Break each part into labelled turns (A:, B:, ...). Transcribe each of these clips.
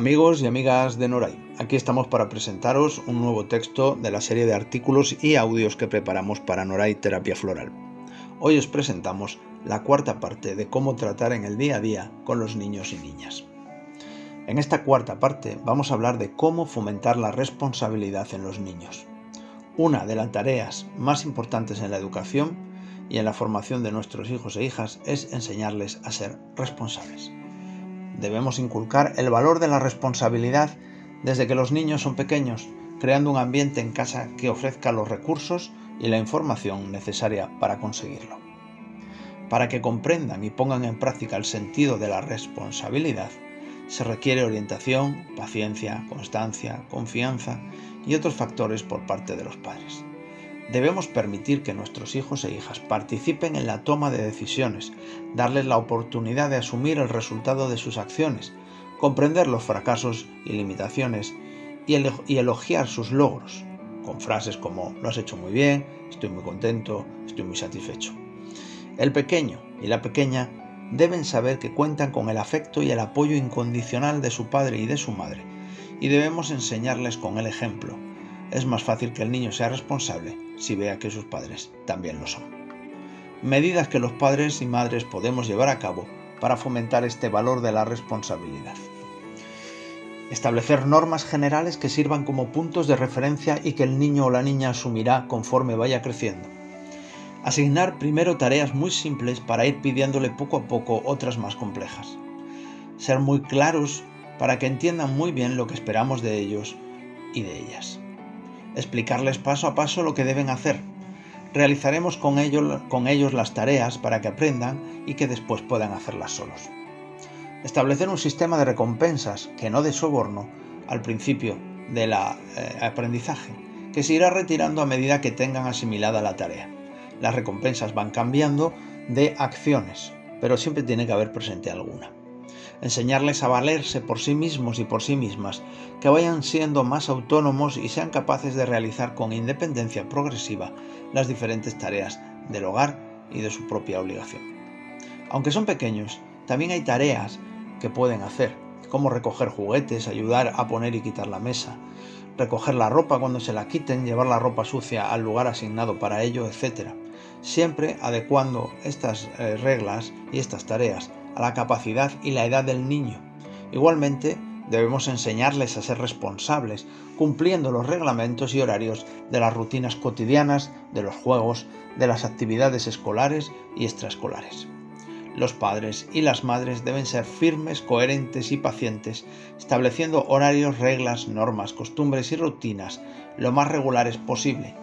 A: Amigos y amigas de Noray, aquí estamos para presentaros un nuevo texto de la serie de artículos y audios que preparamos para Noray Terapia Floral. Hoy os presentamos la cuarta parte de cómo tratar en el día a día con los niños y niñas. En esta cuarta parte vamos a hablar de cómo fomentar la responsabilidad en los niños. Una de las tareas más importantes en la educación y en la formación de nuestros hijos e hijas es enseñarles a ser responsables. Debemos inculcar el valor de la responsabilidad desde que los niños son pequeños, creando un ambiente en casa que ofrezca los recursos y la información necesaria para conseguirlo. Para que comprendan y pongan en práctica el sentido de la responsabilidad, se requiere orientación, paciencia, constancia, confianza y otros factores por parte de los padres. Debemos permitir que nuestros hijos e hijas participen en la toma de decisiones, darles la oportunidad de asumir el resultado de sus acciones, comprender los fracasos y limitaciones y, elogiar sus logros, con frases como lo has hecho muy bien, estoy muy contento, estoy muy satisfecho. El pequeño y la pequeña deben saber que cuentan con el afecto y el apoyo incondicional de su padre y de su madre, y debemos enseñarles con el ejemplo, es más fácil que el niño sea responsable si vea que sus padres también lo son. Medidas que los padres y madres podemos llevar a cabo para fomentar este valor de la responsabilidad. Establecer normas generales que sirvan como puntos de referencia y que el niño o la niña asumirá conforme vaya creciendo. Asignar primero tareas muy simples para ir pidiéndole poco a poco otras más complejas. Ser muy claros para que entiendan muy bien lo que esperamos de ellos y de ellas explicarles paso a paso lo que deben hacer. Realizaremos con ellos, con ellos las tareas para que aprendan y que después puedan hacerlas solos. Establecer un sistema de recompensas, que no de soborno, al principio del eh, aprendizaje, que se irá retirando a medida que tengan asimilada la tarea. Las recompensas van cambiando de acciones, pero siempre tiene que haber presente alguna enseñarles a valerse por sí mismos y por sí mismas, que vayan siendo más autónomos y sean capaces de realizar con independencia progresiva las diferentes tareas del hogar y de su propia obligación. Aunque son pequeños, también hay tareas que pueden hacer, como recoger juguetes, ayudar a poner y quitar la mesa, recoger la ropa cuando se la quiten, llevar la ropa sucia al lugar asignado para ello, etc. Siempre adecuando estas eh, reglas y estas tareas a la capacidad y la edad del niño. Igualmente, debemos enseñarles a ser responsables, cumpliendo los reglamentos y horarios de las rutinas cotidianas, de los juegos, de las actividades escolares y extraescolares. Los padres y las madres deben ser firmes, coherentes y pacientes, estableciendo horarios, reglas, normas, costumbres y rutinas lo más regulares posible,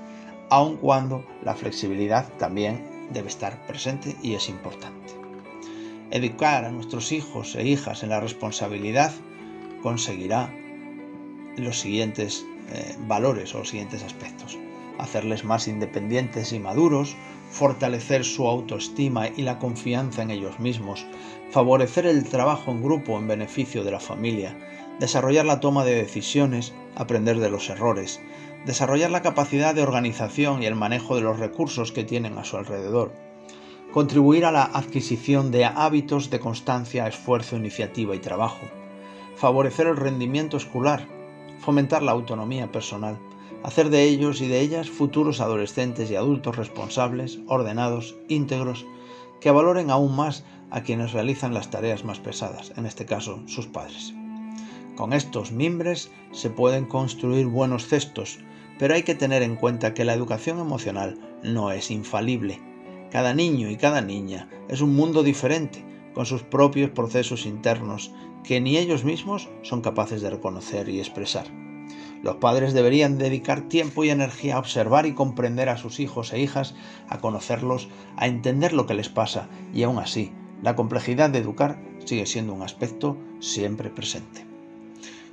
A: aun cuando la flexibilidad también debe estar presente y es importante. Educar a nuestros hijos e hijas en la responsabilidad conseguirá los siguientes eh, valores o los siguientes aspectos. Hacerles más independientes y maduros, fortalecer su autoestima y la confianza en ellos mismos, favorecer el trabajo en grupo en beneficio de la familia, desarrollar la toma de decisiones, aprender de los errores, desarrollar la capacidad de organización y el manejo de los recursos que tienen a su alrededor, contribuir a la adquisición de hábitos de constancia, esfuerzo, iniciativa y trabajo, favorecer el rendimiento escolar, fomentar la autonomía personal, hacer de ellos y de ellas futuros adolescentes y adultos responsables, ordenados, íntegros, que valoren aún más a quienes realizan las tareas más pesadas, en este caso sus padres. Con estos mimbres se pueden construir buenos cestos, pero hay que tener en cuenta que la educación emocional no es infalible cada niño y cada niña es un mundo diferente, con sus propios procesos internos que ni ellos mismos son capaces de reconocer y expresar. Los padres deberían dedicar tiempo y energía a observar y comprender a sus hijos e hijas, a conocerlos, a entender lo que les pasa y aún así, la complejidad de educar sigue siendo un aspecto siempre presente.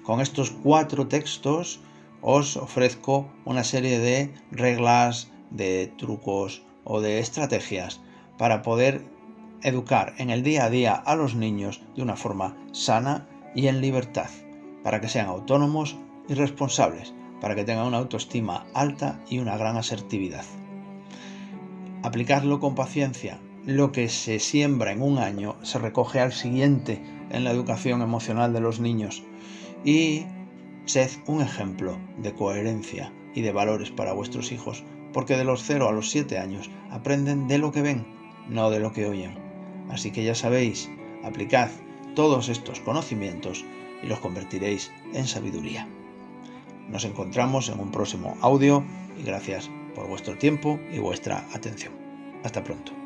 A: Con estos cuatro textos os ofrezco una serie de reglas, de trucos, o de estrategias para poder educar en el día a día a los niños de una forma sana y en libertad, para que sean autónomos y responsables, para que tengan una autoestima alta y una gran asertividad. Aplicadlo con paciencia. Lo que se siembra en un año se recoge al siguiente en la educación emocional de los niños y sed un ejemplo de coherencia y de valores para vuestros hijos, porque de los 0 a los 7 años aprenden de lo que ven, no de lo que oyen. Así que ya sabéis, aplicad todos estos conocimientos y los convertiréis en sabiduría. Nos encontramos en un próximo audio y gracias por vuestro tiempo y vuestra atención. Hasta pronto.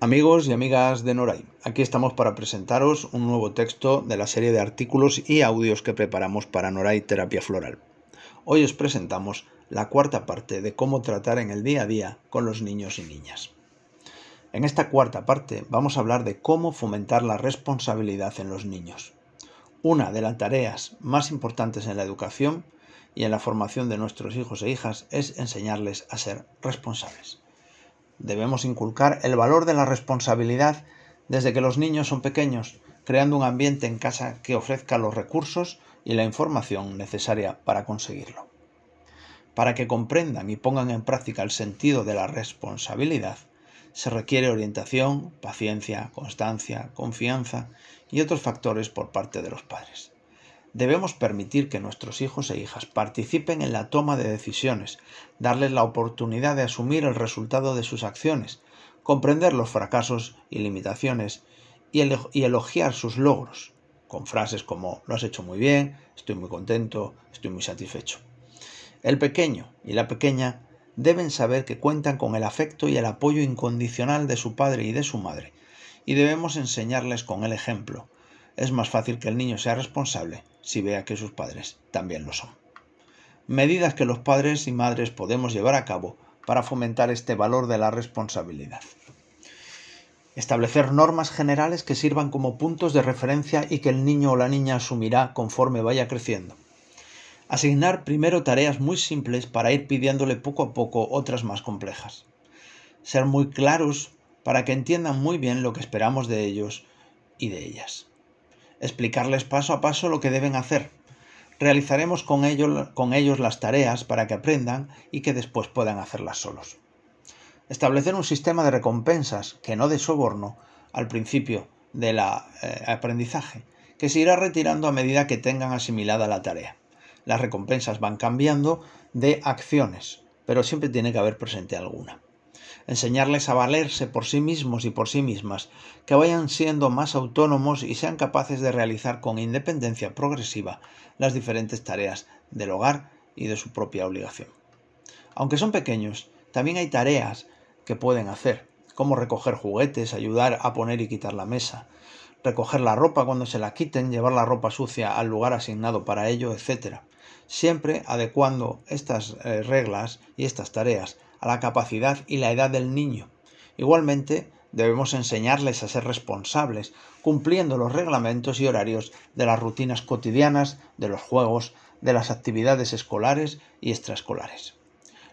A: Amigos y amigas de Noray, aquí estamos para presentaros un nuevo texto de la serie de artículos y audios que preparamos para Noray Terapia Floral. Hoy os presentamos la cuarta parte de cómo tratar en el día a día con los niños y niñas. En esta cuarta parte vamos a hablar de cómo fomentar la responsabilidad en los niños. Una de las tareas más importantes en la educación y en la formación de nuestros hijos e hijas es enseñarles a ser responsables. Debemos inculcar el valor de la responsabilidad desde que los niños son pequeños, creando un ambiente en casa que ofrezca los recursos y la información necesaria para conseguirlo. Para que comprendan y pongan en práctica el sentido de la responsabilidad, se requiere orientación, paciencia, constancia, confianza y otros factores por parte de los padres. Debemos permitir que nuestros hijos e hijas participen en la toma de decisiones, darles la oportunidad de asumir el resultado de sus acciones, comprender los fracasos y limitaciones y, elogiar sus logros, con frases como lo has hecho muy bien, estoy muy contento, estoy muy satisfecho. El pequeño y la pequeña deben saber que cuentan con el afecto y el apoyo incondicional de su padre y de su madre, y debemos enseñarles con el ejemplo, es más fácil que el niño sea responsable si vea que sus padres también lo son. Medidas que los padres y madres podemos llevar a cabo para fomentar este valor de la responsabilidad. Establecer normas generales que sirvan como puntos de referencia y que el niño o la niña asumirá conforme vaya creciendo. Asignar primero tareas muy simples para ir pidiéndole poco a poco otras más complejas. Ser muy claros para que entiendan muy bien lo que esperamos de ellos y de ellas explicarles paso a paso lo que deben hacer. Realizaremos con ellos, las tareas para que aprendan y que después puedan hacerlas solos. Establecer un sistema de recompensas, que no de soborno, al principio del eh, aprendizaje, que se irá retirando a medida que tengan asimilada la tarea. Las recompensas van cambiando de acciones, pero siempre tiene que haber presente alguna enseñarles a valerse por sí mismos y por sí mismas, que vayan siendo más autónomos y sean capaces de realizar con independencia progresiva las diferentes tareas del hogar y de su propia obligación. Aunque son pequeños, también hay tareas que pueden hacer, como recoger juguetes, ayudar a poner y quitar la mesa, recoger la ropa cuando se la quiten, llevar la ropa sucia al lugar asignado para ello, etc. Siempre adecuando estas eh, reglas y estas tareas a la capacidad y la edad del niño. Igualmente, debemos enseñarles a ser responsables, cumpliendo los reglamentos y horarios de las rutinas cotidianas, de los juegos, de las actividades escolares y extraescolares.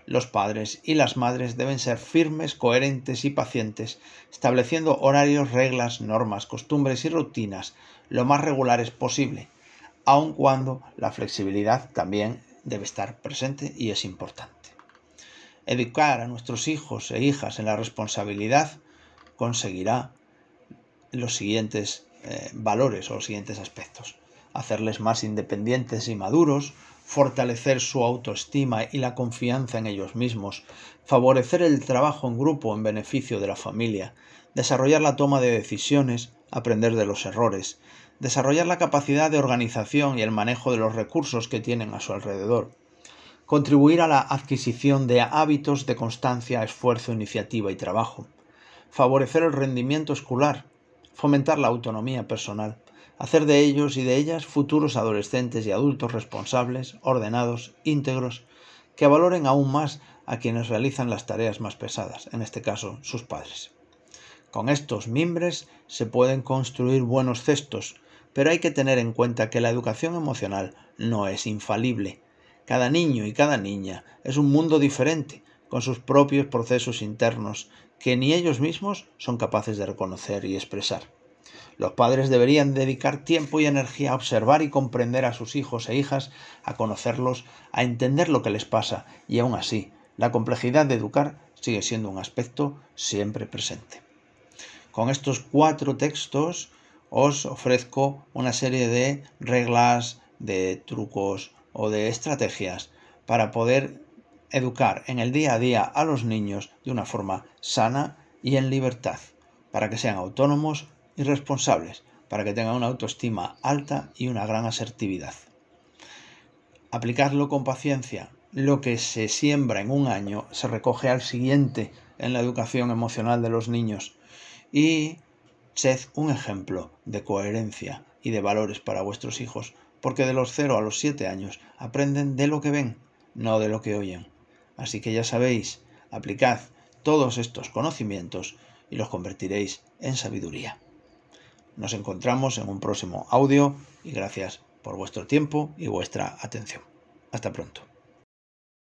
A: Los padres y las madres deben ser firmes, coherentes y pacientes, estableciendo horarios, reglas, normas, costumbres y rutinas lo más regulares posible, aun cuando la flexibilidad también debe estar presente y es importante. Educar a nuestros hijos e hijas en la responsabilidad conseguirá los siguientes eh, valores o los siguientes aspectos. Hacerles más independientes y maduros, fortalecer su autoestima y la confianza en ellos mismos, favorecer el trabajo en grupo en beneficio de la familia, desarrollar la toma de decisiones, aprender de los errores, desarrollar la capacidad de organización y el manejo de los recursos que tienen a su alrededor, contribuir a la adquisición de hábitos de constancia, esfuerzo, iniciativa y trabajo, favorecer el rendimiento escolar, fomentar la autonomía personal, hacer de ellos y de ellas futuros adolescentes y adultos responsables, ordenados, íntegros, que valoren aún más a quienes realizan las tareas más pesadas, en este caso sus padres. Con estos mimbres se pueden construir buenos cestos, pero hay que tener en cuenta que la educación emocional no es infalible cada niño y cada niña es un mundo diferente, con sus propios procesos internos, que ni ellos mismos son capaces de reconocer y expresar. Los padres deberían dedicar tiempo y energía a observar y comprender a sus hijos e hijas, a conocerlos, a entender lo que les pasa, y aún así, la complejidad de educar sigue siendo un aspecto siempre presente. Con estos cuatro textos os ofrezco una serie de reglas, de trucos, o de estrategias para poder educar en el día a día a los niños de una forma sana y en libertad, para que sean autónomos y responsables, para que tengan una autoestima alta y una gran asertividad. Aplicadlo con paciencia. Lo que se siembra en un año se recoge al siguiente en la educación emocional de los niños y sed un ejemplo de coherencia y de valores para vuestros hijos, porque de los 0 a los 7 años aprenden de lo que ven, no de lo que oyen. Así que ya sabéis, aplicad todos estos conocimientos y los convertiréis en sabiduría. Nos encontramos en un próximo audio y gracias por vuestro tiempo y vuestra atención. Hasta pronto.